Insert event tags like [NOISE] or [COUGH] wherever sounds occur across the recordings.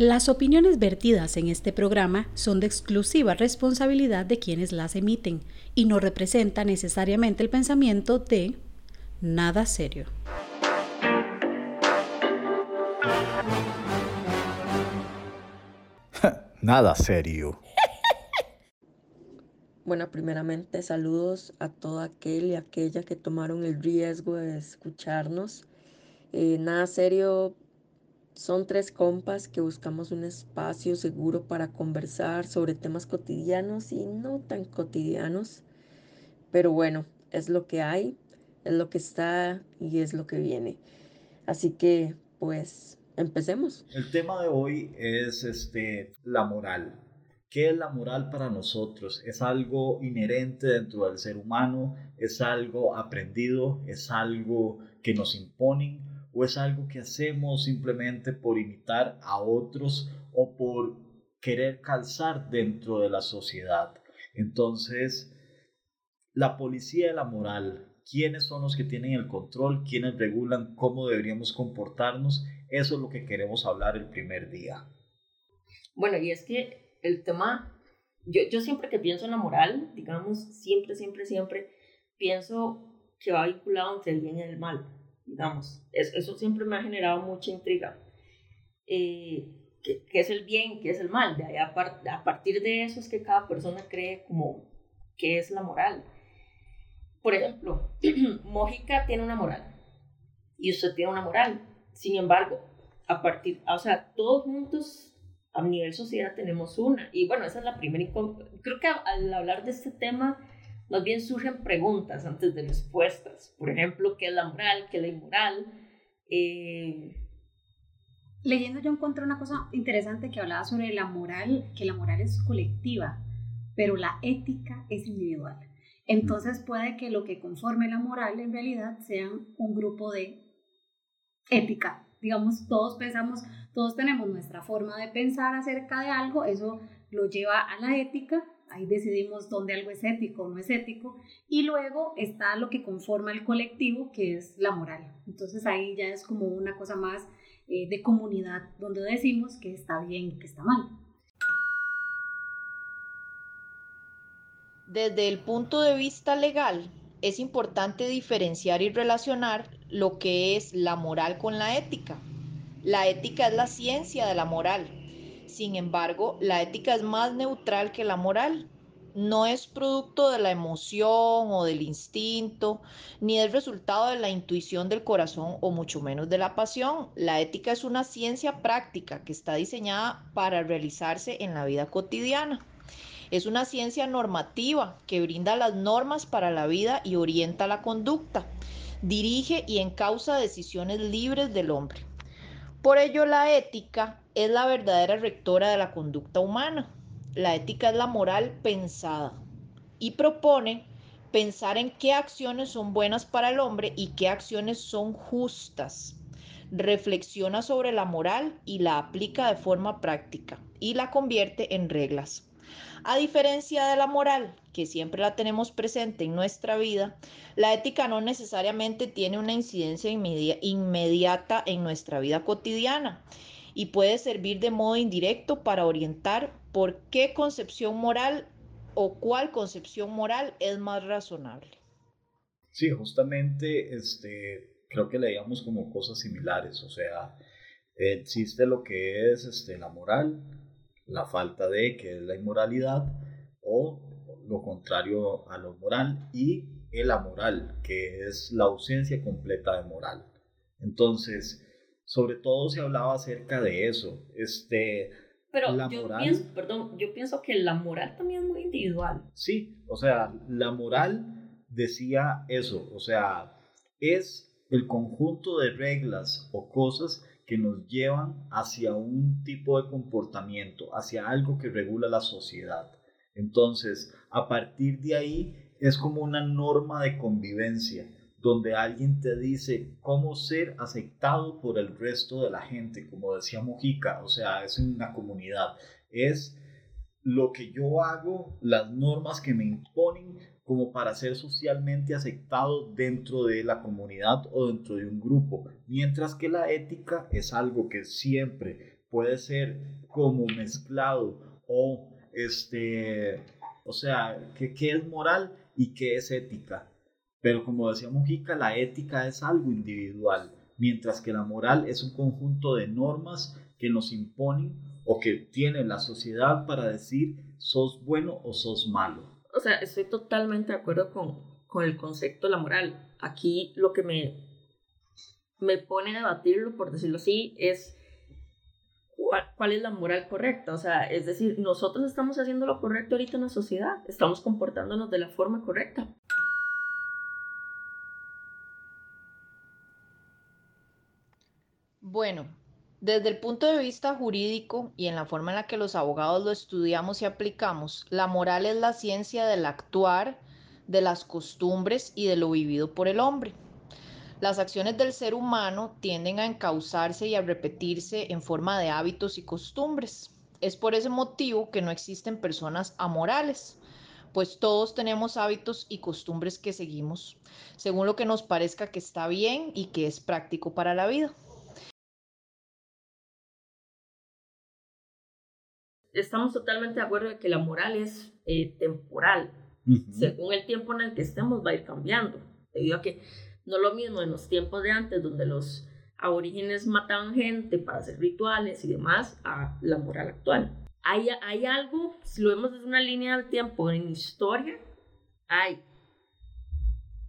Las opiniones vertidas en este programa son de exclusiva responsabilidad de quienes las emiten y no representan necesariamente el pensamiento de nada serio. [LAUGHS] nada serio. [LAUGHS] Bueno, primeramente saludos a todo aquel y aquella que tomaron el riesgo de escucharnos. Eh, nada serio son tres compas que buscamos un espacio seguro para conversar sobre temas cotidianos y no tan cotidianos. Pero bueno, es lo que hay, es lo que está y es lo que viene. Así que, pues, empecemos. El tema de hoy es este, la moral. ¿Qué es la moral para nosotros? ¿Es algo inherente dentro del ser humano? ¿Es algo aprendido? ¿Es algo que nos imponen? O es algo que hacemos simplemente por imitar a otros o por querer calzar dentro de la sociedad. Entonces, la policía de la moral, quiénes son los que tienen el control, quiénes regulan cómo deberíamos comportarnos, eso es lo que queremos hablar el primer día. Bueno, y es que el tema, yo, yo siempre que pienso en la moral, digamos, siempre, siempre, siempre pienso que va vinculado entre el bien y el mal digamos. eso siempre me ha generado mucha intriga. Eh, ¿qué, es el bien? ¿Qué es el mal? De ahí a, a, partir de eso es que cada persona cree como qué es la moral. Por ejemplo, [CLEARS THROAT] Mójica tiene una moral y usted tiene una moral. Sin embargo, a partir, o sea, todos juntos a nivel sociedad tenemos una. Y bueno, esa es la primera. Creo que al hablar de este tema más bien surgen preguntas antes de respuestas. Por ejemplo, ¿qué es la moral? ¿Qué es la inmoral? Eh, Leyendo yo encontré una cosa interesante que hablaba sobre la moral, que la moral es colectiva, pero la ética es individual. Entonces puede que lo que conforme la moral en realidad sean un grupo de ética. Digamos, todos pensamos, todos tenemos nuestra forma de pensar acerca de algo, eso lo lleva a la ética ahí decidimos dónde algo es ético o no es ético, y luego está lo que conforma el colectivo, que es la moral. Entonces ahí ya es como una cosa más eh, de comunidad, donde decimos que está bien y que está mal. Desde el punto de vista legal, es importante diferenciar y relacionar lo que es la moral con la ética. La ética es la ciencia de la moral, sin embargo, la ética es más neutral que la moral. No es producto de la emoción o del instinto, ni es resultado de la intuición del corazón o mucho menos de la pasión. La ética es una ciencia práctica que está diseñada para realizarse en la vida cotidiana. Es una ciencia normativa que brinda las normas para la vida y orienta la conducta. Dirige y encausa decisiones libres del hombre. Por ello, la ética es la verdadera rectora de la conducta humana. La ética es la moral pensada y propone pensar en qué acciones son buenas para el hombre y qué acciones son justas. Reflexiona sobre la moral y la aplica de forma práctica y la convierte en reglas. A diferencia de la moral, que siempre la tenemos presente en nuestra vida, la ética no necesariamente tiene una incidencia inmediata en nuestra vida cotidiana y puede servir de modo indirecto para orientar por qué concepción moral o cuál concepción moral es más razonable. Sí, justamente este, creo que leíamos como cosas similares, o sea, existe lo que es este, la moral, la falta de, que es la inmoralidad, o lo contrario a lo moral, y el amoral, que es la ausencia completa de moral. Entonces, sobre todo se hablaba acerca de eso. Este, Pero yo, pienso, perdón, yo pienso que la moral también es muy individual. Sí, o sea, la moral decía eso, o sea, es el conjunto de reglas o cosas que nos llevan hacia un tipo de comportamiento, hacia algo que regula la sociedad. Entonces, a partir de ahí es como una norma de convivencia, donde alguien te dice cómo ser aceptado por el resto de la gente, como decía Mojica, o sea, es una comunidad, es lo que yo hago, las normas que me imponen como para ser socialmente aceptado dentro de la comunidad o dentro de un grupo, mientras que la ética es algo que siempre puede ser como mezclado o este, o sea, ¿qué, qué es moral y qué es ética? Pero como decía Mujica, la ética es algo individual, mientras que la moral es un conjunto de normas que nos imponen o que tiene la sociedad para decir sos bueno o sos malo. O sea, estoy totalmente de acuerdo con, con el concepto de la moral. Aquí lo que me, me pone a debatirlo, por decirlo así, es cuál, cuál, es la moral correcta. O sea, es decir, nosotros estamos haciendo lo correcto ahorita en la sociedad, estamos comportándonos de la forma correcta. Bueno, desde el punto de vista jurídico y en la forma en la que los abogados lo estudiamos y aplicamos, la moral es la ciencia del actuar, de las costumbres y de lo vivido por el hombre. Las acciones del ser humano tienden a encauzarse y a repetirse en forma de hábitos y costumbres. Es por ese motivo que no existen personas amorales, pues todos tenemos hábitos y costumbres que seguimos, según lo que nos parezca que está bien y que es práctico para la vida. Estamos totalmente de acuerdo de que la moral es eh, temporal, Uh -huh. Según el tiempo en el que estemos va a ir cambiando, debido a que no lo mismo en los tiempos de antes, donde los aborígenes mataban gente para hacer rituales y demás, a la moral actual. Hay, hay algo, si lo vemos desde una línea del tiempo en historia, hay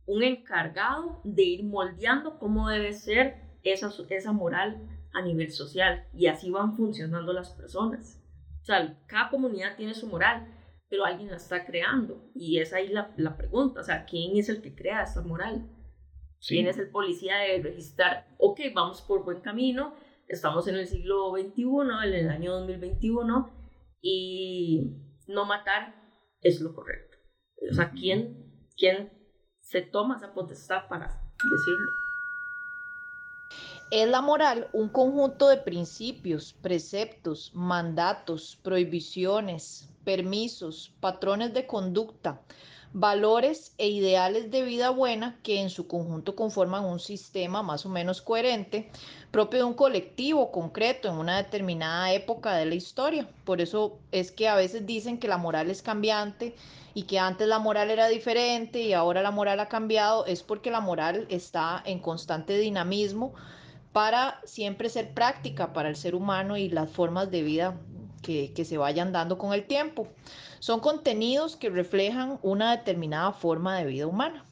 un encargado de ir moldeando cómo debe ser esa, esa moral a nivel social y así van funcionando las personas. O sea, cada comunidad tiene su moral, pero alguien la está creando. Y es ahí la, la pregunta, o sea, ¿quién es el que crea esta moral? Sí. ¿Quién es el policía de registrar? Ok, vamos por buen camino, estamos en el siglo XXI, en el año 2021, y no matar es lo correcto. O sea, ¿quién, quién se toma esa potestad para decirlo? Es la moral un conjunto de principios, preceptos, mandatos, prohibiciones, permisos, patrones de conducta, valores e ideales de vida buena que en su conjunto conforman un sistema más o menos coherente propio de un colectivo concreto en una determinada época de la historia. Por eso es que a veces dicen que la moral es cambiante y que antes la moral era diferente y ahora la moral ha cambiado, es porque la moral está en constante dinamismo para siempre ser práctica para el ser humano y las formas de vida que, que, se vayan dando con el tiempo. Son contenidos que reflejan una determinada forma de vida humana.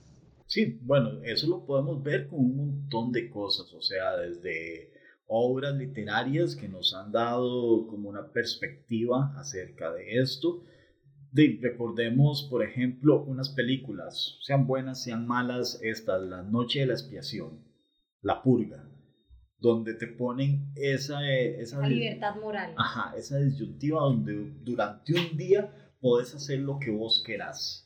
Sí, bueno, eso lo podemos ver con un montón de cosas, o sea, desde obras literarias que nos han dado como una perspectiva acerca de esto. De, recordemos, por ejemplo, unas películas, sean buenas, sean malas, estas, La Noche de la Expiación, La Purga, donde te ponen esa, esa, esa libertad moral. Ajá, esa disyuntiva donde durante un día podés hacer lo que vos querás.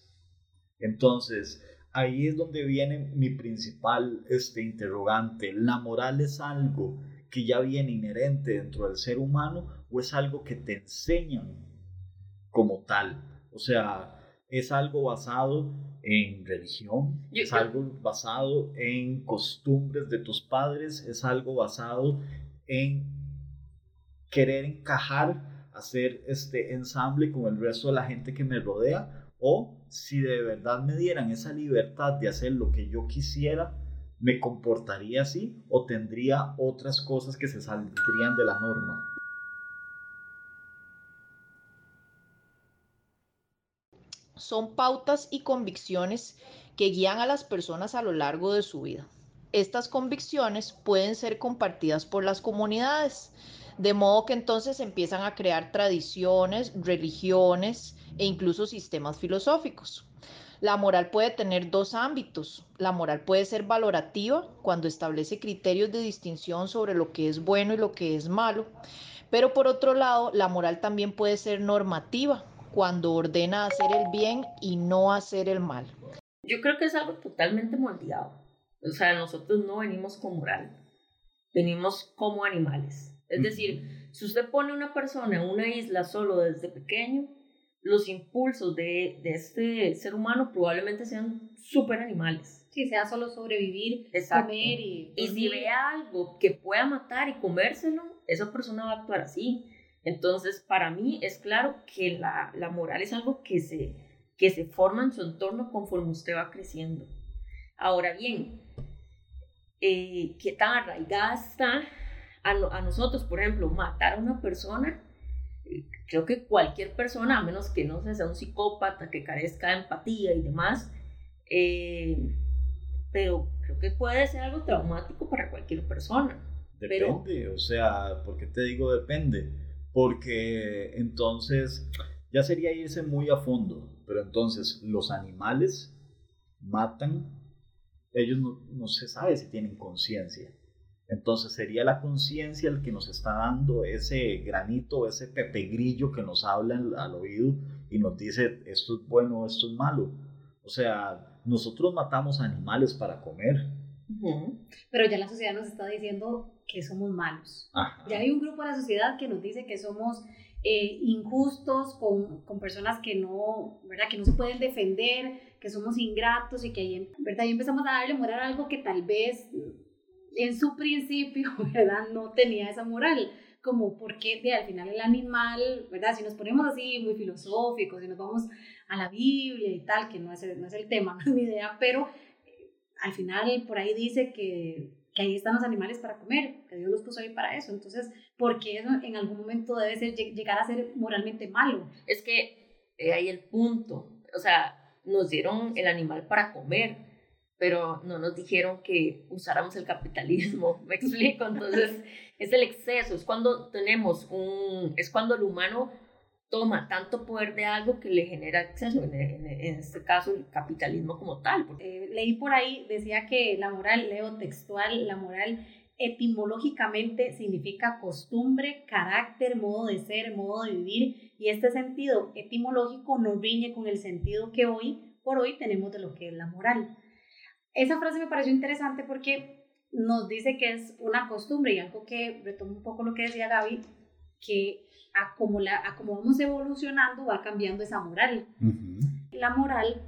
Entonces, ahí es donde viene mi principal este, interrogante. ¿La moral es algo que ya viene inherente dentro del ser humano o es algo que te enseñan como tal? O sea, es algo basado en religión, Yo- es algo basado en costumbres de tus padres, es algo basado en querer encajar, hacer este ensamble con el resto de la gente que me rodea, o si de verdad me dieran esa libertad de hacer lo que yo quisiera, me comportaría así o tendría otras cosas que se saldrían de la norma. Son pautas y convicciones que guían a las personas a lo largo de su vida. Estas convicciones pueden ser compartidas por las comunidades, de modo que entonces empiezan a crear tradiciones, religiones e incluso sistemas filosóficos. La moral puede tener dos ámbitos. La moral puede ser valorativa cuando establece criterios de distinción sobre lo que es bueno y lo que es malo. Pero por otro lado, la moral también puede ser normativa cuando ordena hacer el bien y no hacer el mal. Yo creo que es algo totalmente moldeado. O sea, nosotros no venimos con moral, venimos como animales. Es decir, si usted pone una persona en una isla solo desde pequeño, los impulsos de, de este ser humano probablemente sean súper animales. Si sea solo sobrevivir, Exacto. comer y. Y si dormir. ve algo que pueda matar y comérselo, esa persona va a actuar así. Entonces, para mí es claro que la, la moral es algo que se, que se forma en su entorno conforme usted va creciendo. Ahora bien, eh, ¿qué tan arraigada está a, a, nosotros, por ejemplo, matar a una persona? Eh, creo que cualquier persona, a menos que no sea un psicópata, que carezca de empatía y demás, eh, pero creo que puede ser algo traumático para cualquier persona. Depende, o sea, ¿por qué te digo depende? Porque entonces ya sería irse muy a fondo, pero entonces los animales matan, ellos no, se sabe si tienen conciencia. Entonces sería la conciencia el que nos está dando ese granito, ese pepegrillo que nos habla al oído y nos dice esto es bueno, esto es malo. O sea, nosotros matamos animales para comer. Pero ya la sociedad nos está diciendo que somos malos. Ya hay un grupo de la sociedad que nos dice que somos eh, injustos con, con, personas que no, ¿verdad? que no se pueden defender, que somos ingratos y que ahí, ¿verdad? ahí empezamos a darle moral a algo que tal vez en su principio [LAUGHS] ¿verdad? no tenía esa moral como porque de, al final el animal, ¿verdad? Si nos ponemos así muy filosóficos, si nos vamos a la Biblia y tal, que no es el, no es el tema, [LAUGHS] no es mi idea, pero al final por ahí dice que, que, ahí están los animales para comer, que Dios los puso ahí para eso. Entonces, ¿por qué eso en algún momento debe ser, llegar a ser moralmente malo? Es que eh, ahí el punto, o sea, nos dieron el animal para comer pero no nos dijeron que usáramos el capitalismo, [LAUGHS] me explico, entonces es el exceso, es cuando tenemos un, es cuando el humano toma tanto poder de algo que le genera exceso, en, este caso el capitalismo como tal. Eh, leí por ahí, decía que la moral, leo textual, la moral etimológicamente significa costumbre, carácter, modo de ser, modo de vivir, y este sentido etimológico no riñe con el sentido que hoy por hoy tenemos de lo que es la moral. Esa frase me pareció interesante porque nos dice que es una costumbre y algo que retomo un poco lo que decía Gaby, que a como, la, a como vamos evolucionando va cambiando esa moral. La moral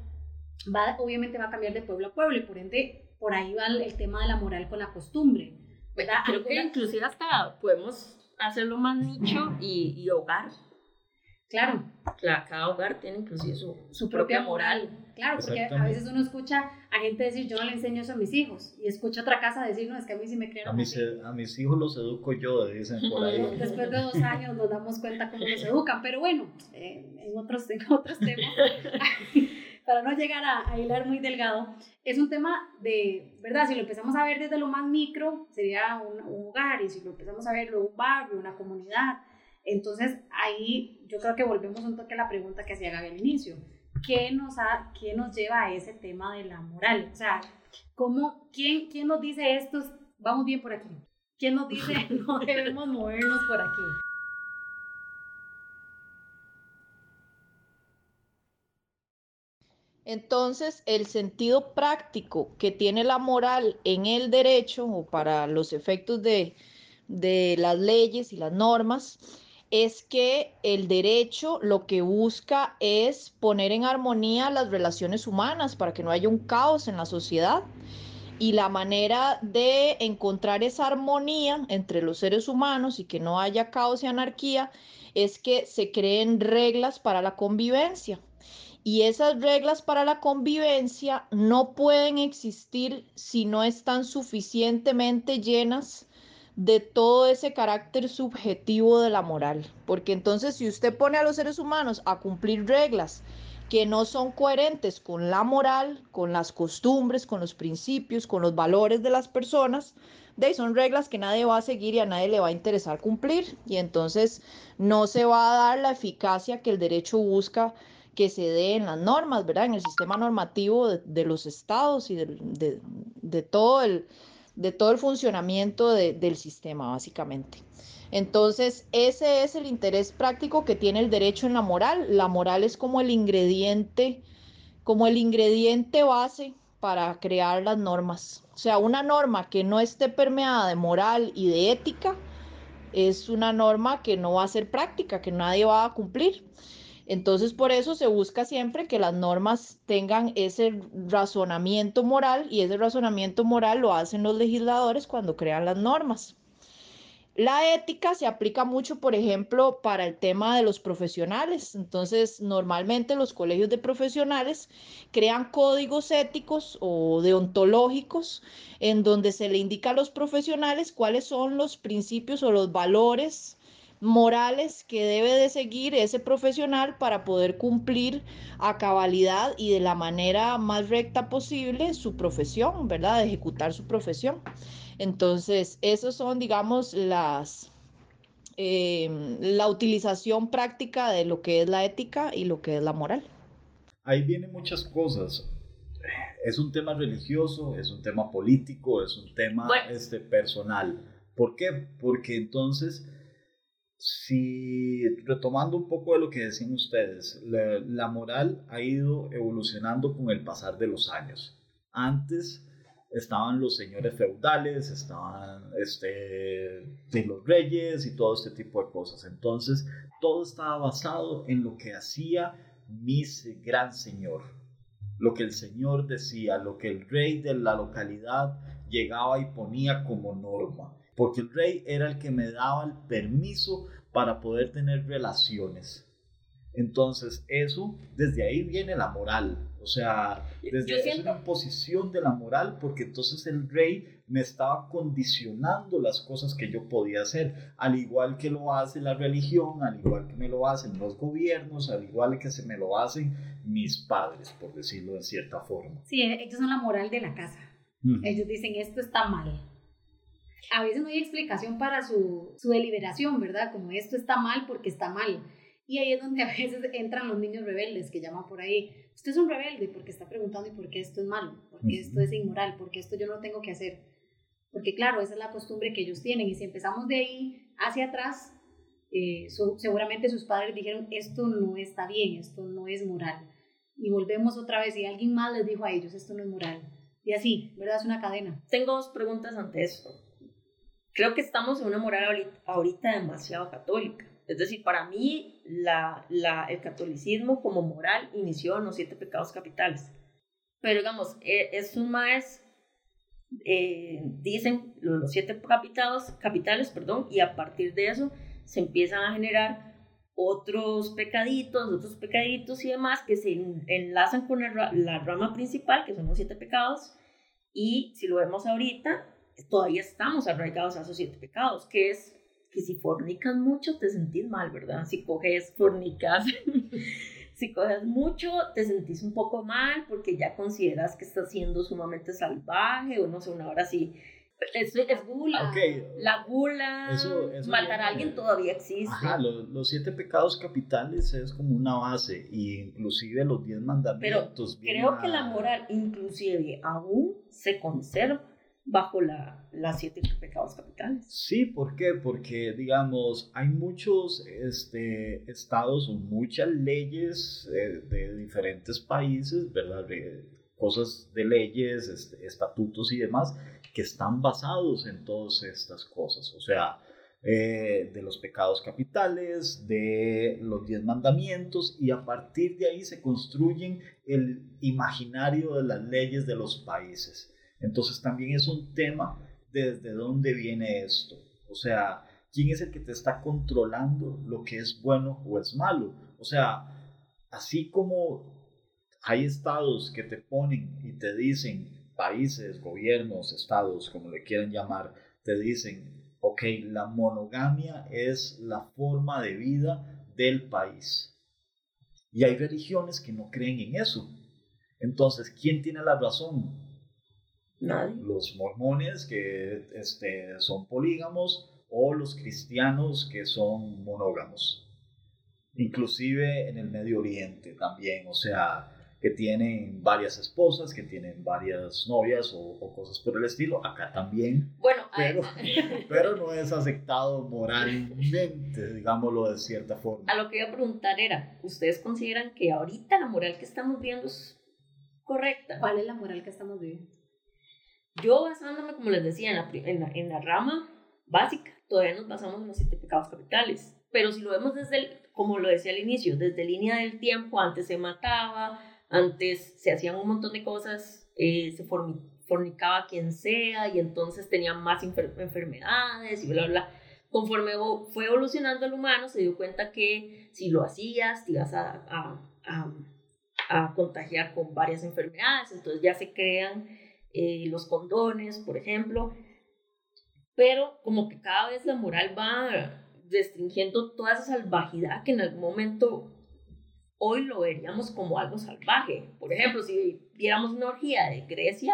va, obviamente va a cambiar de pueblo a pueblo y por ende por ahí va el, tema de la moral con la costumbre. ¿verdad? Creo que inclusive hasta podemos hacerlo más nicho y, y hogar. Claro. Cada hogar tiene inclusive su, su propia, moral. Claro, porque a veces uno escucha a gente decir, yo no le enseño eso a mis hijos, y escucha otra casa decir, no, es que a mí sí me crearon. A mis, a mis hijos los educo yo, dicen por ahí. [LAUGHS] Después de dos años nos damos cuenta cómo los educan, pero bueno, eh, en, otros, en otros temas, [LAUGHS] para no llegar a, a, hilar muy delgado, es un tema de, ¿verdad? Si lo empezamos a ver desde lo más micro, sería un, un hogar, y si lo empezamos a ver un barrio, una comunidad, entonces ahí yo creo que volvemos un toque a la pregunta que hacía Gaby al inicio. ¿Qué nos, ha, qué nos lleva a ese tema de la moral? O sea, ¿cómo, quién, ¿quién nos dice esto? Vamos bien por aquí. ¿Quién nos dice [LAUGHS] no debemos movernos por aquí? Entonces, el sentido práctico que tiene la moral en el derecho o para los efectos de, de las leyes y las normas es que el derecho lo que busca es poner en armonía las relaciones humanas para que no haya un caos en la sociedad. Y la manera de encontrar esa armonía entre los seres humanos y que no haya caos y anarquía es que se creen reglas para la convivencia. Y esas reglas para la convivencia no pueden existir si no están suficientemente llenas de todo ese carácter subjetivo de la moral. Porque entonces si usted pone a los seres humanos a cumplir reglas que no son coherentes con la moral, con las costumbres, con los principios, con los valores de las personas, de son reglas que nadie va a seguir y a nadie le va a interesar cumplir y entonces no se va a dar la eficacia que el derecho busca que se dé en las normas, ¿verdad? En el sistema normativo de, los estados y de, de todo el, de todo el funcionamiento del sistema, básicamente. Entonces, ese es el interés práctico que tiene el derecho en la moral. La moral es como el ingrediente, como el ingrediente base para crear las normas. O sea, una norma que no esté permeada de moral y de ética es una norma que no va a ser práctica, que nadie va a cumplir. Entonces, por eso se busca siempre que las normas tengan ese razonamiento moral y ese razonamiento moral lo hacen los legisladores cuando crean las normas. La ética se aplica mucho, por ejemplo, para el tema de los profesionales. Entonces, normalmente los colegios de profesionales crean códigos éticos o deontológicos en donde se le indica a los profesionales cuáles son los principios o los valores morales que debe de seguir ese profesional para poder cumplir a cabalidad y de la manera más recta posible su profesión, ¿verdad? De ejecutar su profesión. Entonces, esos son, digamos, las, em, la utilización práctica de lo que es la ética y lo que es la moral. Ahí vienen muchas cosas. Es un tema religioso, es un tema político, es un tema este, personal. ¿Por qué? Porque entonces, si retomando un poco de lo que decían ustedes, la, moral ha ido evolucionando con el pasar de los años. Antes estaban los señores feudales, estaban este, los reyes y todo este tipo de cosas. Entonces, todo estaba basado en lo que hacía mi gran señor, lo que el señor decía, lo que el rey de la localidad llegaba y ponía como norma, porque el rey era el que me daba el permiso para poder tener relaciones. Entonces, eso, desde ahí viene la moral. O sea, desde es una imposición de la moral, porque entonces el rey me estaba condicionando las cosas que yo podía hacer, al igual que lo hace la religión, al igual que me lo hacen los gobiernos, al igual que se me lo hacen mis padres, por decirlo de cierta forma. Sí, ellos son la moral de la casa. Ellos dicen, esto está mal. A veces no hay explicación para su, su deliberación, ¿verdad? Como esto está mal porque está mal y ahí es donde a veces entran los niños rebeldes que llaman por ahí. Usted es un rebelde porque está preguntando y por qué esto es malo, porque esto es inmoral, porque esto yo no tengo que hacer. Porque claro, esa es la costumbre que ellos tienen. Y si empezamos de ahí hacia atrás, eh, seguramente sus padres dijeron, esto no está bien, esto no es moral. Y volvemos otra vez y alguien más les dijo a ellos, esto no es moral. Y así, ¿verdad? Es una cadena. Tengo dos preguntas ante esto. Creo que estamos en una moral ahorita demasiado católica es decir, para mí la, la, el catolicismo como moral inició en los siete pecados capitales. Pero digamos, e, estos maes eh, dicen los siete capitados, capitales, perdón, y a partir de eso se empiezan a generar otros pecaditos, otros pecaditos y demás que se enlazan con la rama principal, que son los siete pecados, y si lo vemos ahorita, todavía estamos arraigados a esos siete pecados, que es que si fornicas mucho te sentís mal, ¿verdad? Si coges, fornicas, [LAUGHS] si coges mucho te sentís un poco mal porque ya consideras que estás siendo sumamente salvaje o no sé, una hora sí. Es, es gula. La gula, matar a alguien todavía existe. Ajá, los, siete pecados capitales es como una base, y inclusive los diez mandamientos. Pero creo que la moral inclusive aún se conserva bajo la, las siete pecados capitales. Sí, ¿por qué? Porque, digamos, hay muchos este, estados o muchas leyes eh, de diferentes países, ¿verdad? cosas de leyes, este, estatutos y demás, que están basados en todas estas cosas. O sea, eh, de los pecados capitales, de los diez mandamientos, y a partir de ahí se construyen el imaginario de las leyes de los países. Entonces también es un tema desde dónde viene esto. O sea, ¿quién es el que te está controlando lo que es bueno o es malo? O sea, así como hay estados que te ponen y te dicen, países, gobiernos, estados, como le quieran llamar, te dicen, ok, la monogamia es la forma de vida del país. Y hay religiones que no creen en eso. Entonces, ¿quién tiene la razón? Los mormones que este, son polígamos o los cristianos que son monógamos. Inclusive en el Medio Oriente también, o sea, que tienen varias esposas, que tienen varias novias o, cosas por el estilo. Acá también. Bueno, pero, [LAUGHS] pero no es aceptado moralmente, digámoslo de cierta forma. A lo que iba a preguntar era, ¿ustedes consideran que ahorita la moral que estamos viendo es correcta? ¿Cuál es la moral que estamos viendo? Yo basándome, como les decía, en la, en la, rama básica, todavía nos basamos en los siete capitales. Pero si lo vemos desde, como lo decía al inicio, desde línea del tiempo, antes se mataba, antes se hacían un montón de cosas, eh, se fornicaba quien sea y entonces tenían más enfermedades y bla, bla, bla. conforme fue evolucionando el humano, se dio cuenta que si lo hacías, te ibas a, a, a, contagiar con varias enfermedades, entonces ya se crean eh, los condones, por ejemplo, pero como que cada vez la moral va restringiendo toda esa salvajidad que en algún momento hoy lo veríamos como algo salvaje. Por ejemplo, si viéramos una orgía de Grecia,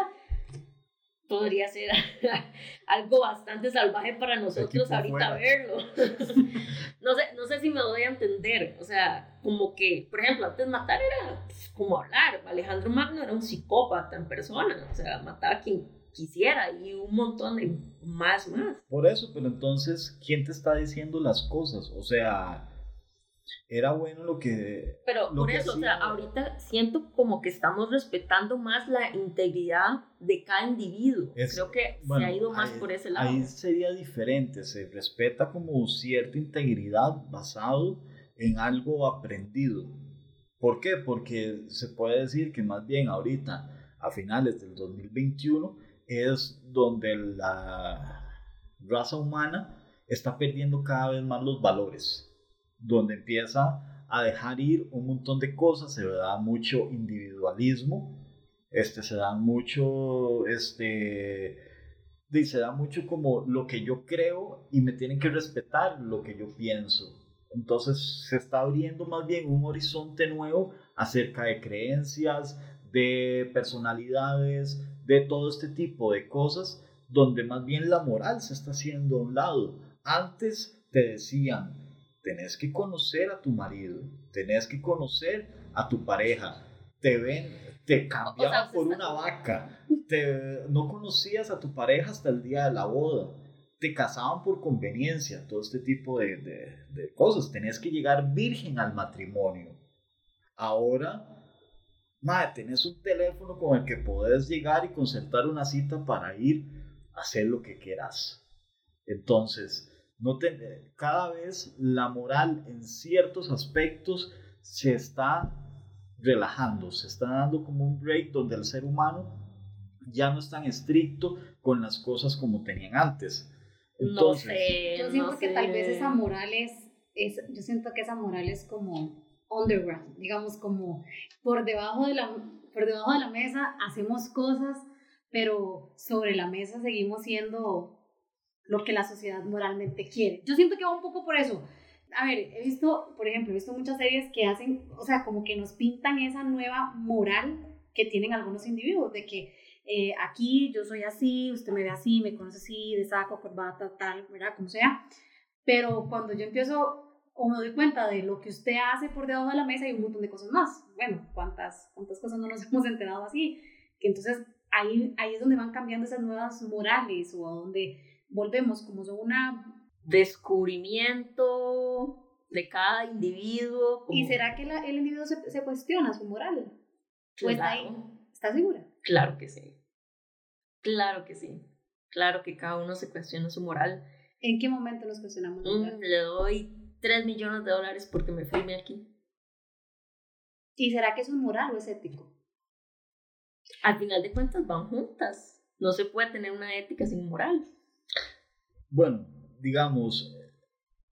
podría ser [LAUGHS] algo bastante salvaje para nosotros ahorita verlo. [LAUGHS] no, sé, no sé si me doy a entender. O sea, como que, por ejemplo, antes matar era pues, como hablar. Alejandro Magno era un psicópata en persona. O sea, mataba a quien quisiera y un montón de más, más. Por eso, pero entonces, ¿quién te está diciendo las cosas? O sea, era bueno lo que... Pero por eso, o sea, ahorita siento como que estamos respetando más la integridad de cada individuo. Creo que se ha ido más por ese lado. Ahí sería diferente, se respeta como cierta integridad basado en algo aprendido. ¿Por qué? Porque se puede decir que más bien ahorita, a finales del 2021, es donde la raza humana está perdiendo cada vez más los valores donde empieza a dejar ir un montón de cosas, se da mucho individualismo, este, se da mucho, este, se da mucho como lo que yo creo y me tienen que respetar lo que yo pienso. Entonces se está abriendo más bien un horizonte nuevo acerca de creencias, de personalidades, de todo este tipo de cosas, donde más bien la moral se está haciendo a un lado. Antes te decían, tenés que conocer a tu marido, tenés que conocer a tu pareja. Te ven, te cambiaban por una vaca, te, no conocías a tu pareja hasta el día de la boda, te casaban por conveniencia, todo este tipo de, de, cosas. Tenés que llegar virgen al matrimonio. Ahora, madre, tenés un teléfono con el que podés llegar y concertar una cita para ir a hacer lo que quieras. Entonces, no cada vez la moral en ciertos aspectos se está relajando, se está dando como un break donde el ser humano ya no es tan estricto con las cosas como tenían antes. Entonces, no sé, yo siento que tal vez esa moral es, yo siento que esa moral es como underground, digamos como por debajo de la, por debajo de la mesa hacemos cosas, pero sobre la mesa seguimos siendo lo que la sociedad moralmente quiere. Yo siento que va un poco por eso. A ver, he visto, por ejemplo, he visto muchas series que hacen, o sea, como que nos pintan esa nueva moral que tienen algunos individuos, de que eh, aquí yo soy así, usted me ve así, me conoce así, de saco, corbata, tal, ¿verdad? Como sea. Pero cuando yo empiezo o me doy cuenta de lo que usted hace por debajo de la mesa hay un montón de cosas más. Bueno, ¿cuántas, cuántas cosas no nos [LAUGHS] hemos enterado así? Que entonces ahí, ahí es donde van cambiando esas nuevas morales o a donde volvemos como son una descubrimiento de cada individuo. ¿Y será que el individuo se, se, cuestiona su moral? Pues está ahí? ¿Estás segura? Claro que sí. Claro que sí. Claro que cada uno se cuestiona su moral. ¿En qué momento nos cuestionamos? Mm, le doy 3 millones de dólares porque me firme aquí. ¿Y será que es un moral o es ético? Al final de cuentas van juntas. No se puede tener una ética sin moral. Bueno, digamos,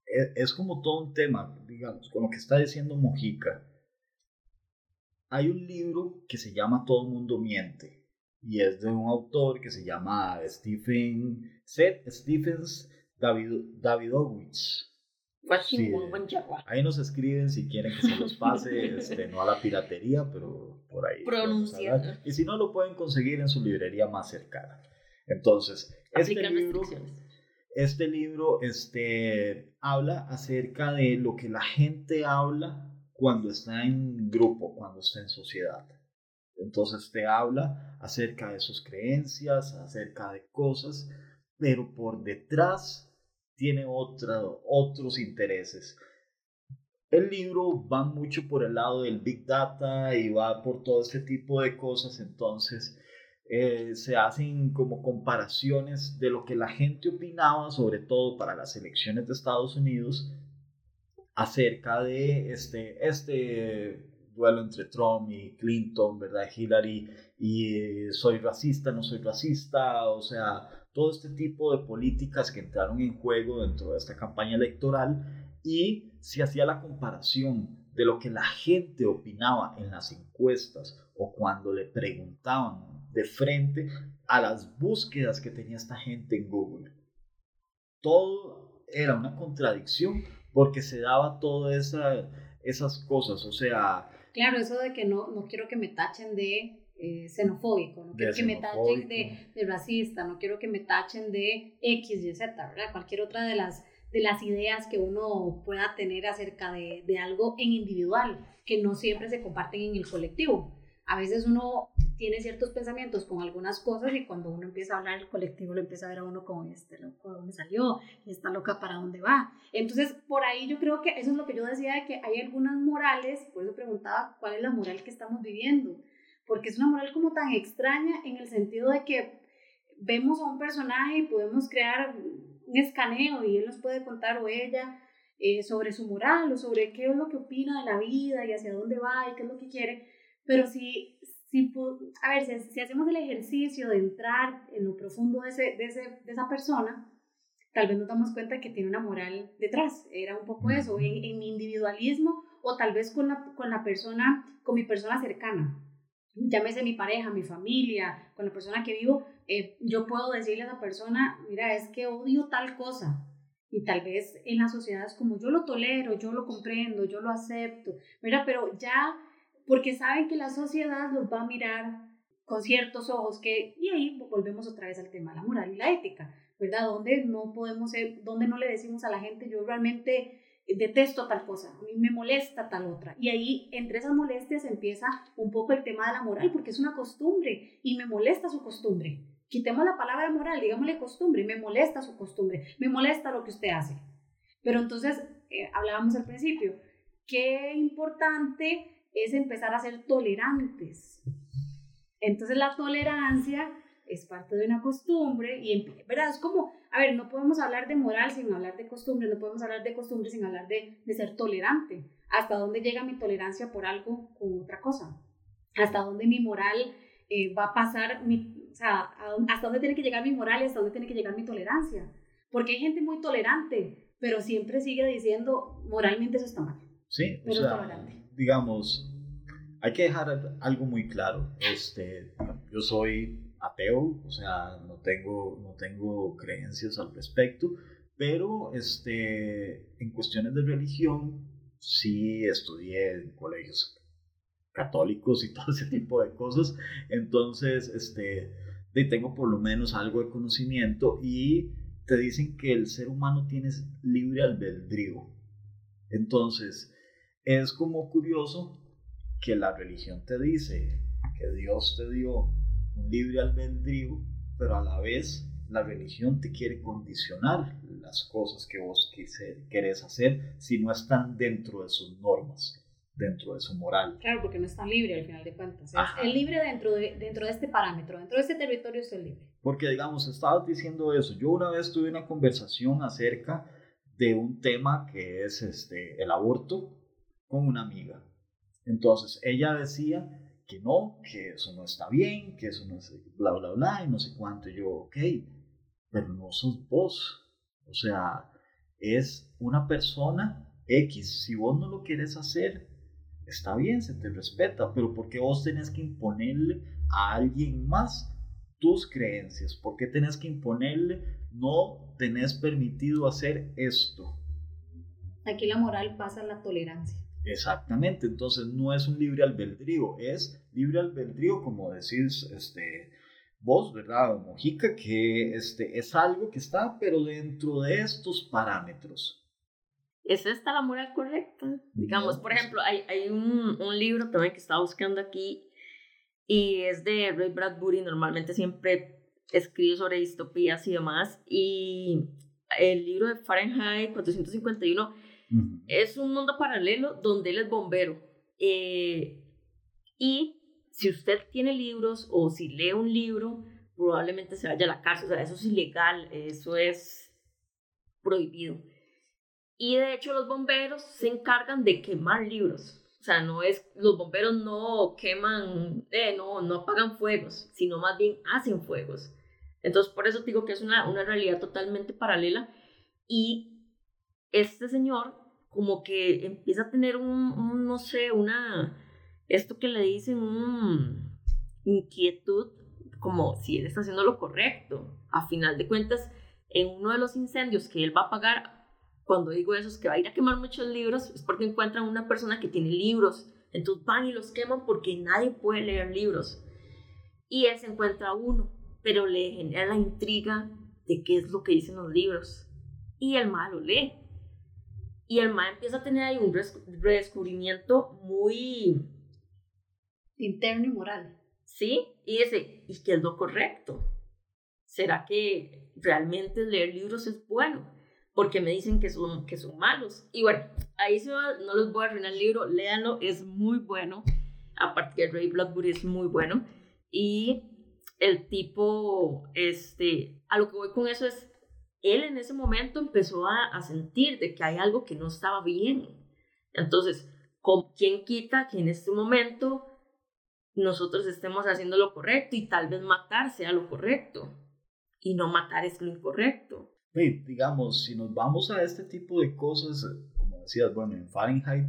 e, es, como todo un tema, digamos, con lo que está diciendo Mojica. Hay un libro que se llama Todo el mundo miente y es de un autor que se llama Stephen Seth Stephens David, Davidowitz. Sí, ahí nos escriben si quieren que se los pase, [LAUGHS] este, no a la piratería, pero por ahí. Y si no, lo pueden conseguir en su librería más cercana. Entonces, este libro, este libro este, habla acerca de lo que la gente habla cuando está en grupo, cuando está en sociedad. Entonces te habla acerca de sus creencias, acerca de cosas, pero por detrás tiene otra, otros intereses. El libro va mucho por el lado del Big Data y va por todo este tipo de cosas, entonces eh, se hacen como comparaciones de lo que la gente opinaba, sobre todo para las elecciones de Estados Unidos, acerca de este, este duelo entre Trump y Clinton, ¿verdad? Hillary, y soy racista, no soy racista, o sea, todo este tipo de políticas que entraron en juego dentro de esta campaña electoral y se hacía la comparación de lo que la gente opinaba en las encuestas o cuando le preguntaban de frente a las búsquedas que tenía esta gente en Google. Todo era una contradicción porque se daba todas esa, esas cosas, o sea... Claro, eso de que no, no quiero que me tachen de eh, xenofóbico, no quiero que me tachen de, de, racista, no quiero que me tachen de X, Y, Z, ¿verdad? Cualquier otra de las, de las ideas que uno pueda tener acerca de, de algo en individual, que no siempre se comparten en el colectivo. A veces uno tiene ciertos pensamientos con algunas cosas y cuando uno empieza a hablar el colectivo lo empieza a ver a uno como este loco, ¿de dónde salió? Y esta loca, ¿para dónde va? Entonces, por ahí yo creo que eso es lo que yo decía de que hay algunas morales, por eso preguntaba cuál es la moral que estamos viviendo, porque es una moral como tan extraña en el sentido de que vemos a un personaje y podemos crear un escaneo y él nos puede contar o ella eh, sobre su moral o sobre qué es lo que opina de la vida y hacia dónde va y qué es lo que quiere, pero si si, a ver, si, hacemos el ejercicio de entrar en lo profundo de, ese, de, ese, de, esa persona, tal vez nos damos cuenta que tiene una moral detrás. Era un poco eso, en, en mi individualismo o tal vez con la, con la persona, con mi persona cercana. Llámese mi pareja, mi familia, con la persona que vivo, eh, yo puedo decirle a esa persona, mira, es que odio tal cosa. Y tal vez en la sociedad es como yo lo tolero, yo lo comprendo, yo lo acepto. Mira, pero ya porque saben que la sociedad los va a mirar con ciertos ojos que, y ahí volvemos otra vez al tema de la moral y la ética, ¿verdad? Donde no podemos ser, donde no le decimos a la gente, yo realmente detesto tal cosa, a mí me molesta tal otra. Y ahí, entre esas molestias, empieza un poco el tema de la moral, porque es una costumbre y me molesta su costumbre. Quitemos la palabra moral, digámosle costumbre, me molesta su costumbre, me molesta lo que usted hace. Pero entonces, eh, hablábamos al principio, qué importante es empezar a ser tolerantes. Entonces la tolerancia es parte de una costumbre y, ¿verdad? Es como, a ver, no podemos hablar de moral sin hablar de costumbre, no podemos hablar de costumbre sin hablar de, de ser tolerante. ¿Hasta dónde llega mi tolerancia por algo con otra cosa? ¿Hasta dónde mi moral eh, va a pasar, mi, o sea, hasta dónde tiene que llegar mi moral y hasta dónde tiene que llegar mi tolerancia? Porque hay gente muy tolerante, pero siempre sigue diciendo, moralmente eso está mal. Sí, pero o sea, tolerante digamos, hay que dejar algo muy claro. Este, yo soy ateo, o sea, no tengo, no tengo creencias al respecto, pero este, en cuestiones de religión sí estudié en colegios católicos y todo ese tipo de cosas. Entonces, este, tengo por lo menos algo de conocimiento y te dicen que el ser humano tiene libre albedrío. Entonces, es como curioso que la religión te dice que Dios te dio un libre albedrío, pero a la vez la religión te quiere condicionar las cosas que vos querés hacer si no están dentro de sus normas, dentro de su moral. Claro, porque no está libre al final de cuentas. Es libre dentro de, dentro de este parámetro, dentro de este territorio es el libre. Porque, digamos, estabas diciendo eso. Yo una vez tuve una conversación acerca de un tema que es este, el aborto con una amiga. Entonces ella decía que no, que eso no está bien, que eso no es bla, bla, bla, y no sé cuánto. yo, ok, pero no sos vos. O sea, es una persona X. Si vos no lo quieres hacer, está bien, se te respeta, pero ¿por qué vos tenés que imponerle a alguien más tus creencias? ¿Por qué tenés que imponerle no tenés permitido hacer esto? Aquí la moral pasa a la tolerancia. Exactamente, entonces no es un libre albedrío, es libre albedrío, como decís este, vos, ¿verdad? Mojica, que este, es algo que está, pero dentro de estos parámetros. ¿Es esta la moral correcta? Digamos, por ejemplo, hay, hay un, un, libro también que estaba buscando aquí y es de Ray Bradbury, normalmente siempre escribe sobre distopías y demás, y el libro de Fahrenheit 451 es un mundo paralelo donde él es bombero. Eh, y si usted tiene libros o si lee un libro, probablemente se vaya a la cárcel. O sea, eso es ilegal, eso es prohibido. Y de hecho los bomberos se encargan de quemar libros. O sea, no es, los bomberos no queman, eh, no, no apagan fuegos, sino más bien hacen fuegos. Entonces, por eso digo que es una, una realidad totalmente paralela. Y este señor como que empieza a tener un, no sé, una, esto que le dicen, un inquietud, como si él está haciendo lo correcto. A final de cuentas, en uno de los incendios que él va a pagar, cuando digo eso es que va a ir a quemar muchos libros, es porque encuentran una persona que tiene libros, entonces van y los queman porque nadie puede leer libros. Y él se encuentra uno, pero le genera la intriga de qué es lo que dicen los libros. Y el malo lee. Y el mal empieza a tener ahí un redescubrimiento muy... Interno y moral. Sí, y dice, ¿y qué es lo correcto? ¿Será que realmente leer libros es bueno? Porque me dicen que son, que son malos. Y bueno, ahí se va, no les voy a arruinar el libro, léanlo, es muy bueno. Aparte que el Ray Blackwood es muy bueno. Y el tipo, este, a lo que voy con eso es, él en ese momento empezó a, sentir de que hay algo que no estaba bien. Entonces, ¿con quién quita que en este momento nosotros estemos haciendo lo correcto y tal vez matar sea lo correcto? Y no matar es lo incorrecto. digamos, si nos vamos a este tipo de cosas, como decías, bueno, en Fahrenheit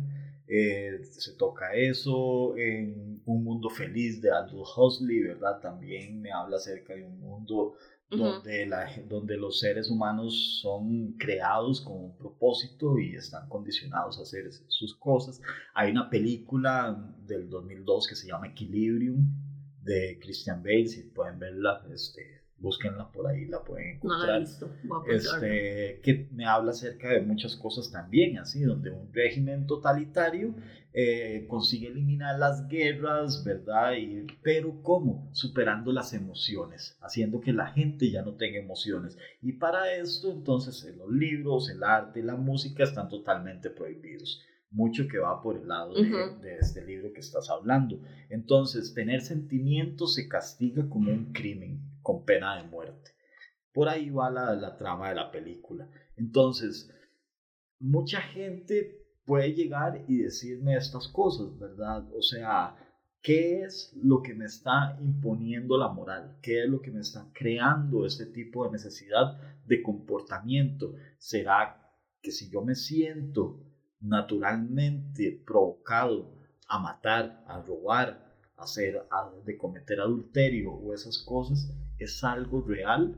eh, se toca eso, en Un Mundo Feliz de Aldous Huxley, ¿verdad? También me habla acerca de un mundo donde, la, donde los seres humanos son creados con un propósito y están condicionados a hacer sus cosas. Hay una película del 2002 que se llama Equilibrium de Christian Bale, si pueden verla, este, búsquenla por ahí, la pueden encontrar. este, que me habla acerca de muchas cosas también, así, donde un régimen totalitario eh, consigue eliminar las guerras, ¿verdad? Y, pero ¿cómo? Superando las emociones, haciendo que la gente ya no tenga emociones. Y para esto, entonces, los libros, el arte, la música están totalmente prohibidos mucho que va por el lado de, de, este libro que estás hablando. Entonces, tener sentimientos se castiga como un crimen con pena de muerte. Por ahí va la, la trama de la película. Entonces, mucha gente puede llegar y decirme estas cosas, ¿verdad? O sea, ¿qué es lo que me está imponiendo la moral? ¿Qué es lo que me está creando este tipo de necesidad de comportamiento? ¿Será que si yo me siento naturalmente provocado a matar, a robar, hacer, de cometer adulterio o esas cosas, es algo real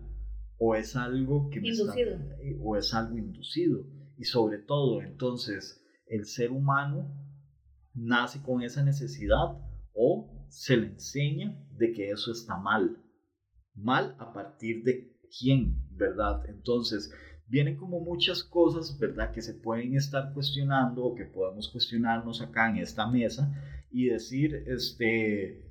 o es algo que me inducido. o es algo inducido y sobre todo entonces el ser humano nace con esa necesidad o se le enseña de que eso está mal mal a partir de quién verdad entonces vienen como muchas cosas verdad que se pueden estar cuestionando o que podemos cuestionarnos acá en esta mesa y decir este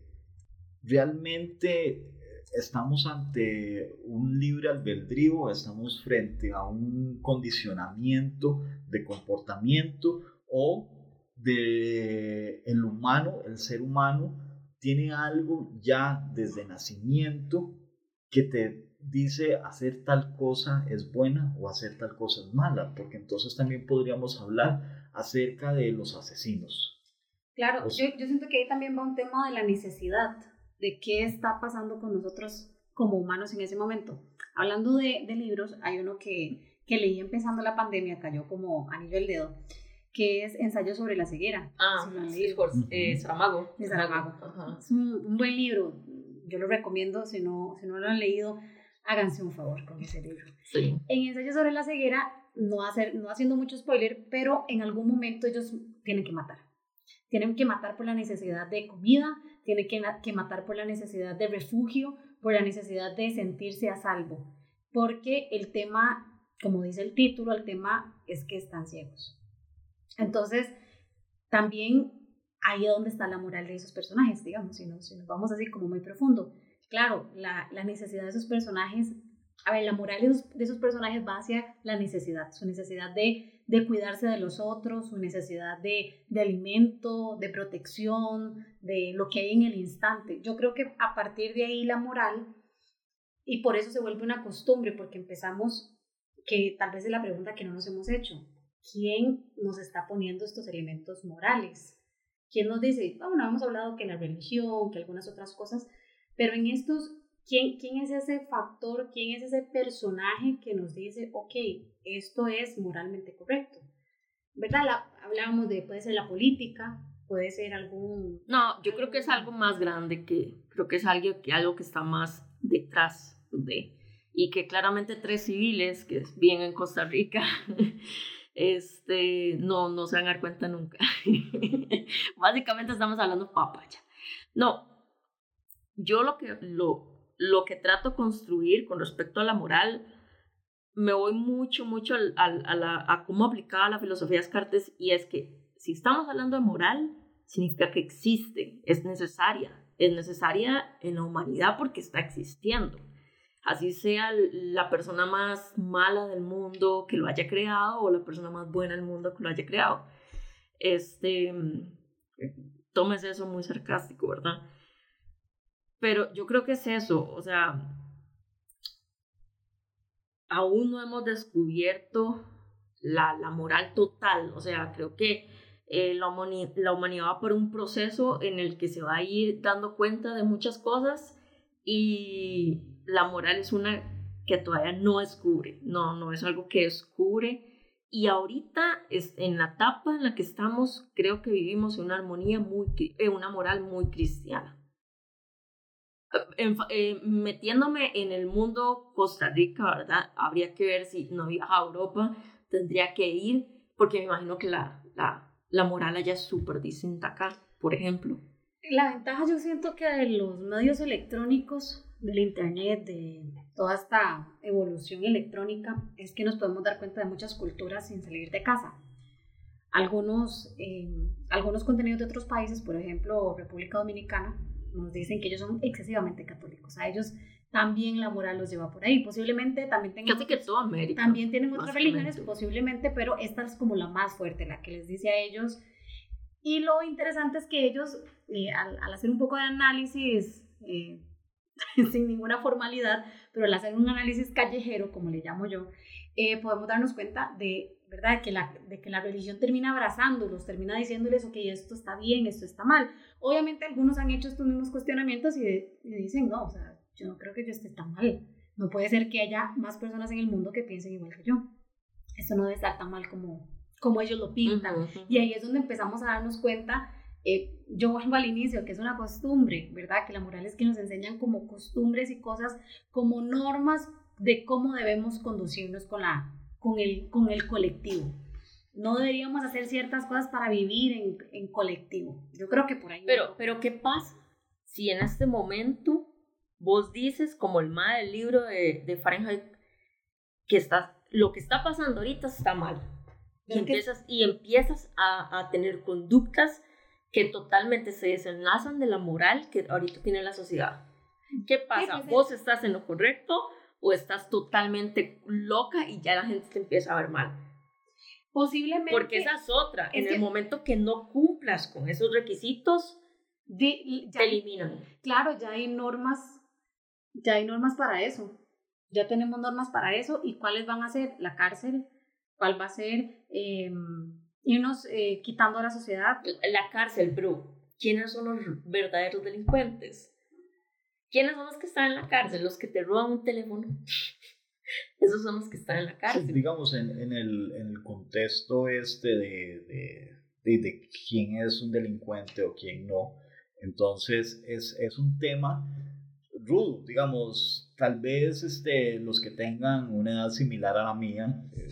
realmente estamos ante un libre albedrío, estamos frente a un condicionamiento de comportamiento o de el humano, el ser humano tiene algo ya desde nacimiento que te dice hacer tal cosa es buena o hacer tal cosa es mala, porque entonces también podríamos hablar acerca de los asesinos. Claro, yo, yo siento que ahí también va un tema de la necesidad de qué está pasando con nosotros como humanos en ese momento. Hablando de, de libros, hay uno que, que, leí empezando la pandemia, cayó como anillo el dedo, que es Ensayo sobre la ceguera. Ah, sí, por eh, Saramago. De Saramago. Es un, buen libro, yo lo recomiendo, si no, si no lo han leído, háganse un favor con ese libro. Sí. En Ensayo sobre la ceguera, no, hacer, no haciendo mucho spoiler, pero en algún momento ellos tienen que matar. Tienen que matar por la necesidad de comida, tiene que, que matar por la necesidad de refugio, por la necesidad de sentirse a salvo, porque el tema, como dice el título, el tema es que están ciegos. Entonces, también ahí es donde está la moral de esos personajes, digamos, si nos, si nos vamos así como muy profundo. Claro, la, la, necesidad de esos personajes, a ver, la moral de esos, personajes va hacia la necesidad, su necesidad de de cuidarse de los otros, su necesidad de, de, alimento, de protección, de lo que hay en el instante. Yo creo que a partir de ahí la moral, y por eso se vuelve una costumbre, porque empezamos, que tal vez es la pregunta que no nos hemos hecho, ¿quién nos está poniendo estos elementos morales? ¿Quién nos dice, bueno, hemos hablado que la religión, que algunas otras cosas, pero en estos ¿quién, ¿quién es ese factor, quién es ese personaje que nos dice, ok, esto es moralmente correcto? ¿Verdad? La, hablábamos de, puede ser la política, puede ser algún... No, yo creo que es algo más grande que, creo que es algo que, algo que está más detrás de, y que claramente tres civiles que viven en Costa Rica, [LAUGHS] este, no, no se van a dar cuenta nunca. [LAUGHS] Básicamente estamos hablando papaya. No, yo lo que, lo, lo que trato de construir con respecto a la moral, me voy mucho, mucho a, a, la, a cómo aplicaba la filosofía de Descartes y es que si estamos hablando de moral, significa que existe, es necesaria, es necesaria en la humanidad porque está existiendo. Así sea la persona más mala del mundo que lo haya creado o la persona más buena del mundo que lo haya creado. Este, tómese eso muy sarcástico, ¿verdad? Pero yo creo que es eso, o sea, aún no hemos descubierto la, la moral total, o sea, creo que eh, la, la humanidad va por un proceso en el que se va a ir dando cuenta de muchas cosas y la moral es una que todavía no descubre, no, no es algo que descubre. Y ahorita, es, en la etapa en la que estamos, creo que vivimos una armonía muy, en una moral muy cristiana. Eh, metiéndome en el mundo Costa Rica, ¿verdad? Habría que ver si no viaja a Europa, tendría que ir, porque me imagino que la, la, la moral allá es súper distinta acá, por ejemplo. La ventaja yo siento que de los medios electrónicos del Internet, de toda esta evolución electrónica, es que nos podemos dar cuenta de muchas culturas sin salir de casa. Algunos, eh, algunos contenidos de otros países, por ejemplo República Dominicana, nos dicen que ellos son excesivamente católicos. A ellos también la moral los lleva por ahí. Posiblemente también tengan... Casi que toda América. También tienen otras religiones, posiblemente, pero esta es como la más fuerte, la que les dice a ellos. Y lo interesante es que ellos, eh, al, hacer un poco de análisis eh, [LAUGHS] sin ninguna formalidad, pero al hacer un análisis callejero, como le llamo yo, eh, podemos darnos cuenta de, ¿verdad? Que la, de que la religión termina abrazándolos, termina diciéndoles, ok, esto está bien, esto está mal. Obviamente algunos han hecho estos mismos cuestionamientos y, dicen, no, o sea, yo no creo que yo esté tan mal. No puede ser que haya más personas en el mundo que piensen igual que yo. Esto no debe estar tan mal como, como ellos lo pintan. Y ahí es donde empezamos a darnos cuenta eh, yo vuelvo al inicio, que es una costumbre, ¿verdad? Que la moral es que nos enseñan como costumbres y cosas, como normas de cómo debemos conducirnos con, la, con, el, con el colectivo. No deberíamos hacer ciertas cosas para vivir en, en colectivo. Yo creo que por ahí. Pero, pero, ¿qué pasa si en este momento vos dices, como el mal del libro de, de Fahrenheit, que está, lo que está pasando ahorita está mal? Y empiezas, y empiezas a, a tener conductas que totalmente se desenlazan de la moral que ahorita tiene la sociedad. ¿Qué pasa? Pues, ¿Vos estás en lo correcto o estás totalmente loca y ya la gente te empieza a ver mal? Posiblemente. Porque esa es otra. en el momento que no cumplas con esos requisitos, te eliminan. Claro, ya hay normas, ya hay normas para eso. Ya tenemos normas para eso. ¿Y cuáles van a ser? La cárcel, cuál va a ser em, irnos eh, quitando a la sociedad. La cárcel, bro. ¿Quiénes son los verdaderos delincuentes? ¿Quiénes son los que están en la cárcel? Los que te roban un teléfono. [LAUGHS] Esos son los que están en la cárcel. digamos, en, en, el, en el contexto este de, de, de, de, quién es un delincuente o quién no, entonces es, es un tema rudo, digamos, tal vez este, los que tengan una edad similar a la mía, eh,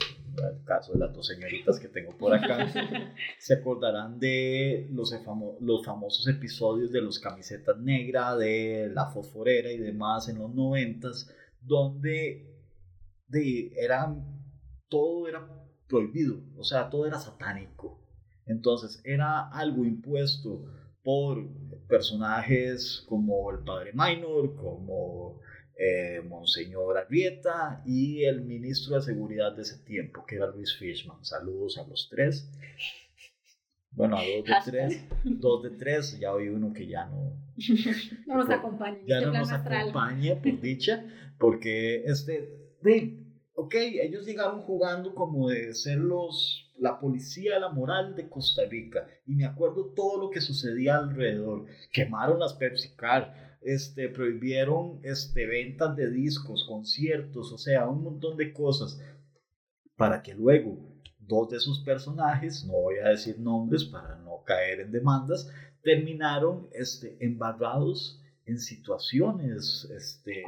el caso de las dos señoritas que tengo por acá, [LAUGHS] se acordarán de los, los famosos episodios de los camisetas negras, de la fosforera y demás en los noventas, donde de, todo era prohibido, o sea, todo era satánico. Entonces era algo impuesto por personajes como el padre Minor, como eh, Monseñor Arrieta y el ministro de Seguridad de ese tiempo, que era Luis Fishman. Saludos a los tres. Bueno, a dos de tres, dos de tres, ya hoy uno que ya no, no nos acompaña. Ya este no nos acompaña, por dicha, porque este, de, ok, ellos llegaron jugando como de ser los, la policía la moral de Costa Rica y me acuerdo todo lo que sucedía alrededor. Quemaron las Pepsi Car, este, prohibieron este, ventas de discos, conciertos, o sea, un montón de cosas para que luego dos de sus personajes, no voy a decir nombres para no caer en demandas, terminaron este, embarrados en situaciones este,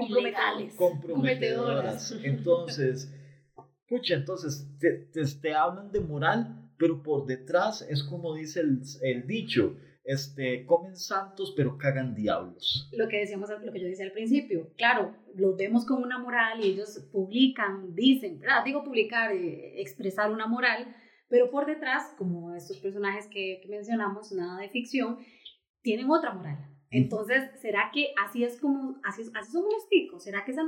comprometedoras. Entonces, pucha, entonces te, te, hablan de moral, pero por detrás es como dice el, el dicho, este, comen santos pero cagan diablos. Lo que decíamos, lo que yo decía al principio, claro, los vemos con una moral y ellos publican, dicen, ¿verdad? Digo publicar, eh, expresar una moral, pero por detrás, como estos personajes que, que mencionamos, nada de ficción, tienen otra moral. Entonces, ¿será que así es como, así, así somos los ticos? ¿Será que esa,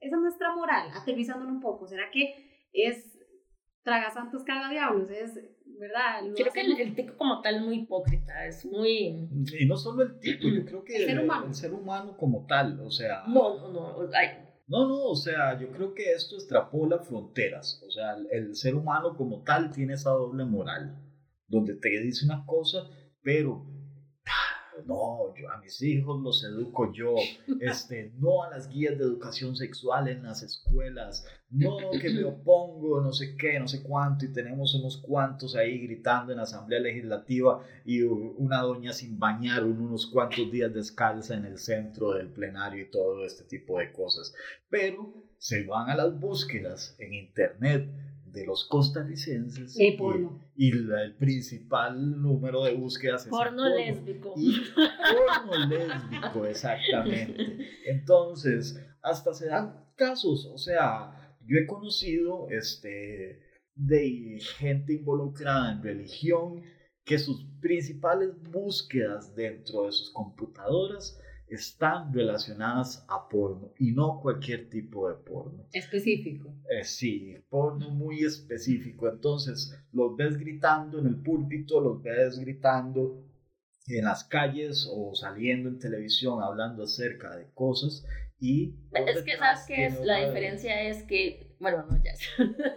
esa es nuestra moral? Aterrizándolo un poco, ¿será que es traga santos, caga diablos? Es ¿verdad? creo que el, tico como tal es muy hipócrita, es muy... Y no solo el tico, yo creo que el, ser, humano. el ser humano como tal, o sea... No, no, no, No, no, o sea, yo creo que esto extrapola fronteras, o sea, el, ser humano como tal tiene esa doble moral, donde te dice una cosa, pero no, yo a mis hijos los educo yo, este, no a las guías de educación sexual en las escuelas, no que me opongo, no sé qué, no sé cuánto, y tenemos unos cuantos ahí gritando en la Asamblea Legislativa y una doña sin bañar unos cuantos días descalza en el centro del plenario y todo este tipo de cosas. Pero se van a las búsquedas en Internet de los costarricenses. Y porno. Y, el principal número de búsquedas es porno, lésbico. Y porno lésbico, exactamente. Entonces, hasta se dan casos, o sea, yo he conocido este, de gente involucrada en religión que sus principales búsquedas dentro de sus computadoras están relacionadas a porno y no cualquier tipo de porno. Específico. Eh, sí, porno muy específico. Entonces, los ves gritando en el púlpito, los ves gritando en las calles o saliendo en televisión hablando acerca de cosas y... Es que, ¿sabes qué es? La diferencia es que, bueno, no, ya.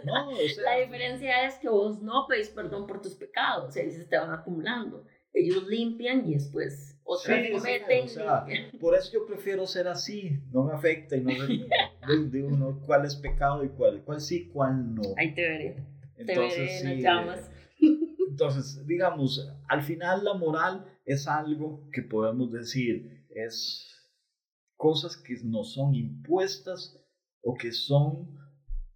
No, o [LAUGHS] sea, la diferencia es que vos no pedís perdón por tus pecados, se te van acumulando ellos limpian y después otra vez cometen. por eso yo prefiero ser así, no me afecta y no me digo uno cuál es pecado y cuál, cuál sí, cuál no. Ahí te veré. Entonces, te veré, Entonces, digamos, al final la moral es algo que podemos decir, es cosas que no son impuestas o que son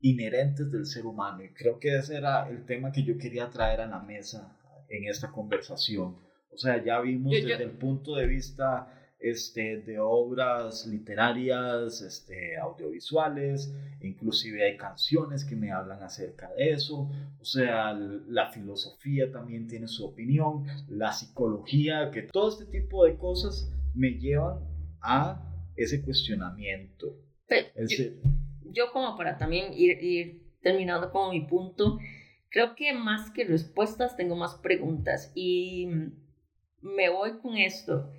inherentes del ser humano. Y creo que ese era el tema que yo quería traer a la mesa en esta conversación. O sea, ya vimos desde el punto de vista este, de obras literarias, este, audiovisuales, inclusive hay canciones que me hablan acerca de eso, o sea, la filosofía también tiene su opinión, la psicología, que todo este tipo de cosas me llevan a ese cuestionamiento. yo, como para también ir, ir terminando con mi punto, Creo que más que respuestas tengo más preguntas y me voy con esto.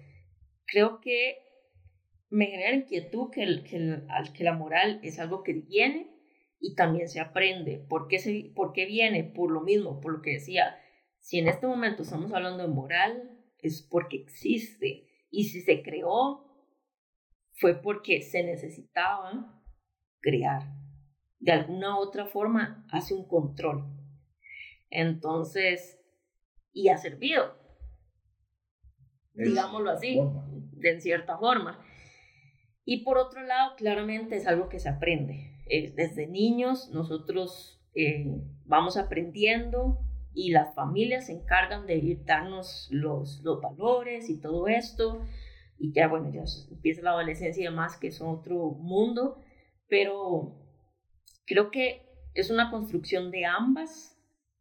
Creo que me genera inquietud que, que, que la moral es algo que viene y también se aprende. ¿Por qué, se, ¿Por qué viene? Por lo mismo, por lo que decía. Si en este momento estamos hablando de moral, es porque existe. Y si se creó, fue porque se necesitaba crear. De alguna u otra forma, hace un control. Entonces, y ha servido, digámoslo así, de en cierta forma. Y por otro lado, claramente es algo que se aprende. desde niños nosotros eh, vamos aprendiendo y las familias se encargan de darnos los, los valores y todo esto. Y ya, bueno, ya empieza la adolescencia y demás, que es otro mundo. Pero creo que es una construcción de ambas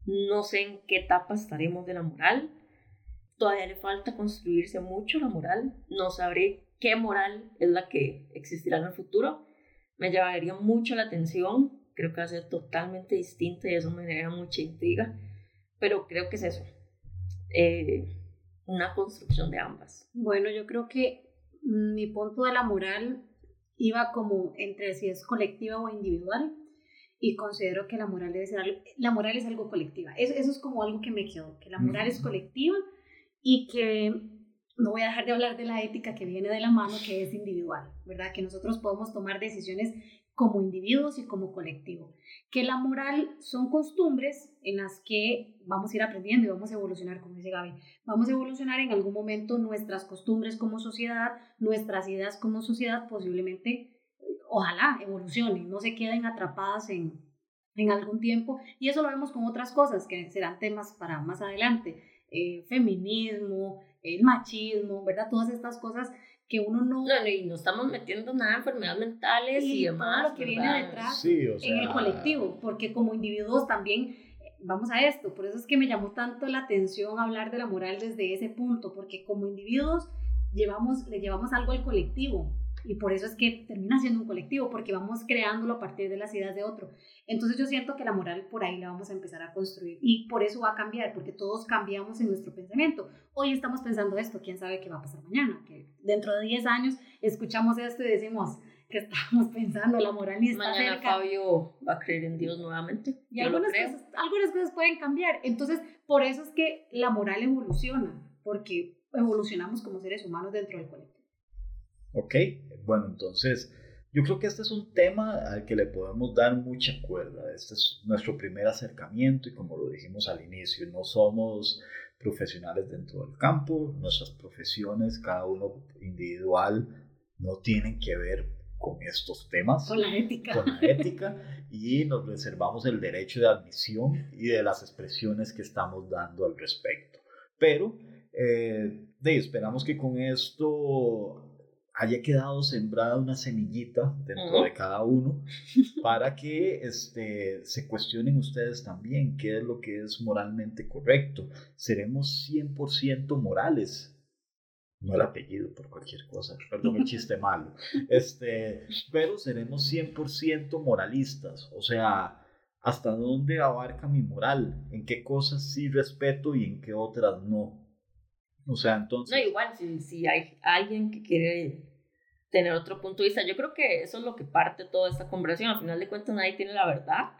no sé en qué etapa estaremos de la moral. Todavía le falta construirse mucho la moral. No sabré qué moral es la que existirá en el futuro. Me llamaría mucho la atención. Creo que va a ser totalmente distinta y eso me genera mucha intriga. Pero creo que es eso. Eh, una construcción de ambas. Bueno, yo creo que mi punto de la moral iba como entre si es colectiva o individual y considero que la moral debe ser algo, la moral es algo colectiva. Eso, eso es como algo que me quedó, que la moral es colectiva y que no voy a dejar de hablar de la ética que viene de la mano, que es individual, ¿verdad? Que nosotros podemos tomar decisiones como individuos y como colectivo. Que la moral son costumbres en las que vamos a ir aprendiendo y vamos a evolucionar, como dice Gaby. Vamos a evolucionar en algún momento nuestras costumbres como sociedad, nuestras ideas como sociedad, posiblemente, ojalá evolucionen, no se queden atrapadas en, en algún tiempo. Y eso lo vemos con otras cosas que serán temas para más adelante. Eh, feminismo, el machismo, ¿verdad? Todas estas cosas que uno no... No, y no estamos metiendo nada de enfermedades mentales y, demás. Todo lo que viene detrás en el colectivo, porque como individuos también vamos a esto, por eso es que me llamó tanto la atención hablar de la moral desde ese punto, porque como individuos llevamos, le llevamos algo al colectivo, y por eso es que termina siendo un colectivo, porque vamos creándolo a partir de las ideas de otro. Entonces yo siento que la moral por ahí la vamos a empezar a construir y por eso va a cambiar, porque todos cambiamos en nuestro pensamiento. Hoy estamos pensando esto, quién sabe qué va a pasar mañana, que dentro de 10 años escuchamos esto y decimos que estamos pensando, la moral está Mañana Fabio va a creer en Dios nuevamente. Y algunas cosas, algunas cosas pueden cambiar. Entonces, por eso es que la moral evoluciona, porque evolucionamos como seres humanos dentro del colectivo. Ok, bueno, entonces yo creo que este es un tema al que le podemos dar mucha cuerda. Este es nuestro primer acercamiento y como lo dijimos al inicio, no somos profesionales dentro del campo, nuestras profesiones, cada uno individual, no tienen que ver con estos temas. Con la ética. Con la ética y nos reservamos el derecho de admisión y de las expresiones que estamos dando al respecto. Pero eh, de, esperamos que con esto haya quedado sembrada una semillita dentro de cada uno para que este, se cuestionen ustedes también qué es lo que es moralmente correcto. Seremos 100% morales. No el apellido por cualquier cosa, perdón el chiste malo. Este, pero seremos 100% moralistas. O sea, ¿hasta dónde abarca mi moral? ¿En qué cosas sí respeto y en qué otras no? O sea, entonces... No, igual, si, si hay alguien que quiere tener otro punto de vista, yo creo que eso es lo que parte toda esta conversación. Al final de cuentas, nadie tiene la verdad,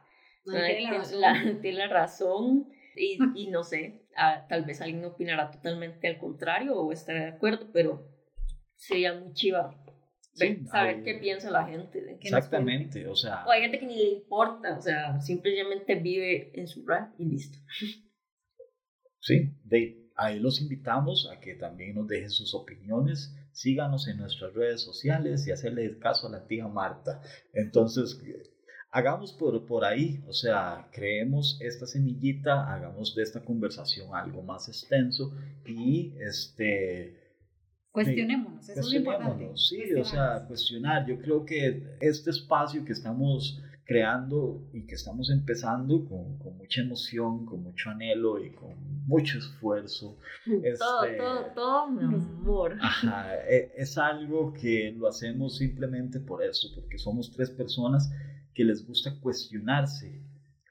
nadie, tiene, la razón. [LAUGHS] tiene la razón y, y no sé, tal vez alguien opinará totalmente al contrario o estará de acuerdo, pero sería muy chiva saber qué piensa la gente. exactamente, o sea... O hay gente que ni le importa, o sea, simplemente vive en su rap y listo. Sí, de, ahí los invitamos a que también nos dejen sus opiniones. Síganos en nuestras redes sociales y hacerle caso a la tía Marta. Entonces, hagamos por, por ahí, o sea, creemos esta semillita, hagamos de esta conversación algo más extenso y este... Cuestionémonos, eso es lo importante. Sí, o sea, cuestionar. Yo creo que este espacio que estamos creando y que estamos empezando con, con, mucha emoción, con mucho anhelo y con mucho esfuerzo. todo, este, todo, todo, mi amor. Ajá, e, es, algo que lo hacemos simplemente por eso, porque somos tres personas que les gusta cuestionarse,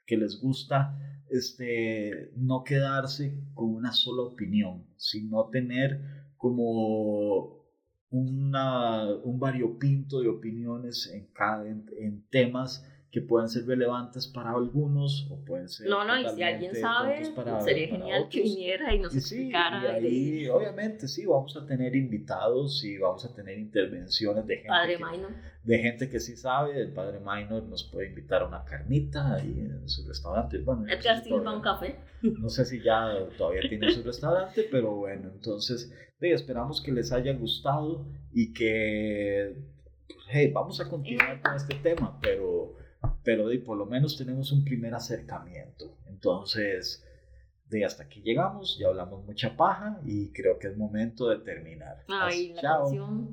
que les gusta este, no quedarse con una sola opinión, sino tener como una, un variopinto de opiniones en, cada, en temas que pueden ser relevantes para algunos o pueden ser. No, no, y si alguien sabe, sería genial que viniera y nos explicara. Y ahí, obviamente, sí, vamos a tener invitados y vamos a tener intervenciones de gente. Padre que, Minor. De gente que sí sabe. El Padre Minor nos puede invitar a una carnita ahí en su restaurante. Bueno, Edgar Silva, un café. No sé si ya todavía tiene su restaurante, [LAUGHS] pero bueno, entonces esperamos que les haya gustado y que. Hey, vamos a continuar con este tema, pero pero de, por lo menos tenemos un primer acercamiento. Entonces, de hasta aquí llegamos, ya hablamos mucha paja y creo que es momento de terminar. Ay, la canción.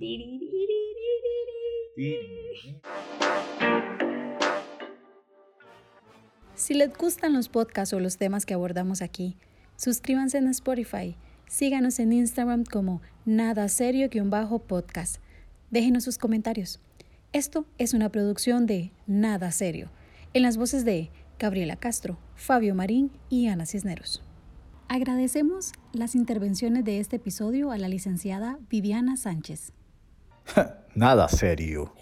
Si les gustan los podcasts o los temas que abordamos aquí, suscríbanse en Spotify, síganos en Instagram como nada serio-podcast. Déjenos sus comentarios. Esto es una producción de Nada Serio, en las voces de Gabriela Castro, Fabio Marín y Ana Cisneros. Agradecemos las intervenciones de este episodio a la licenciada Viviana Sánchez. [LAUGHS] Nada serio.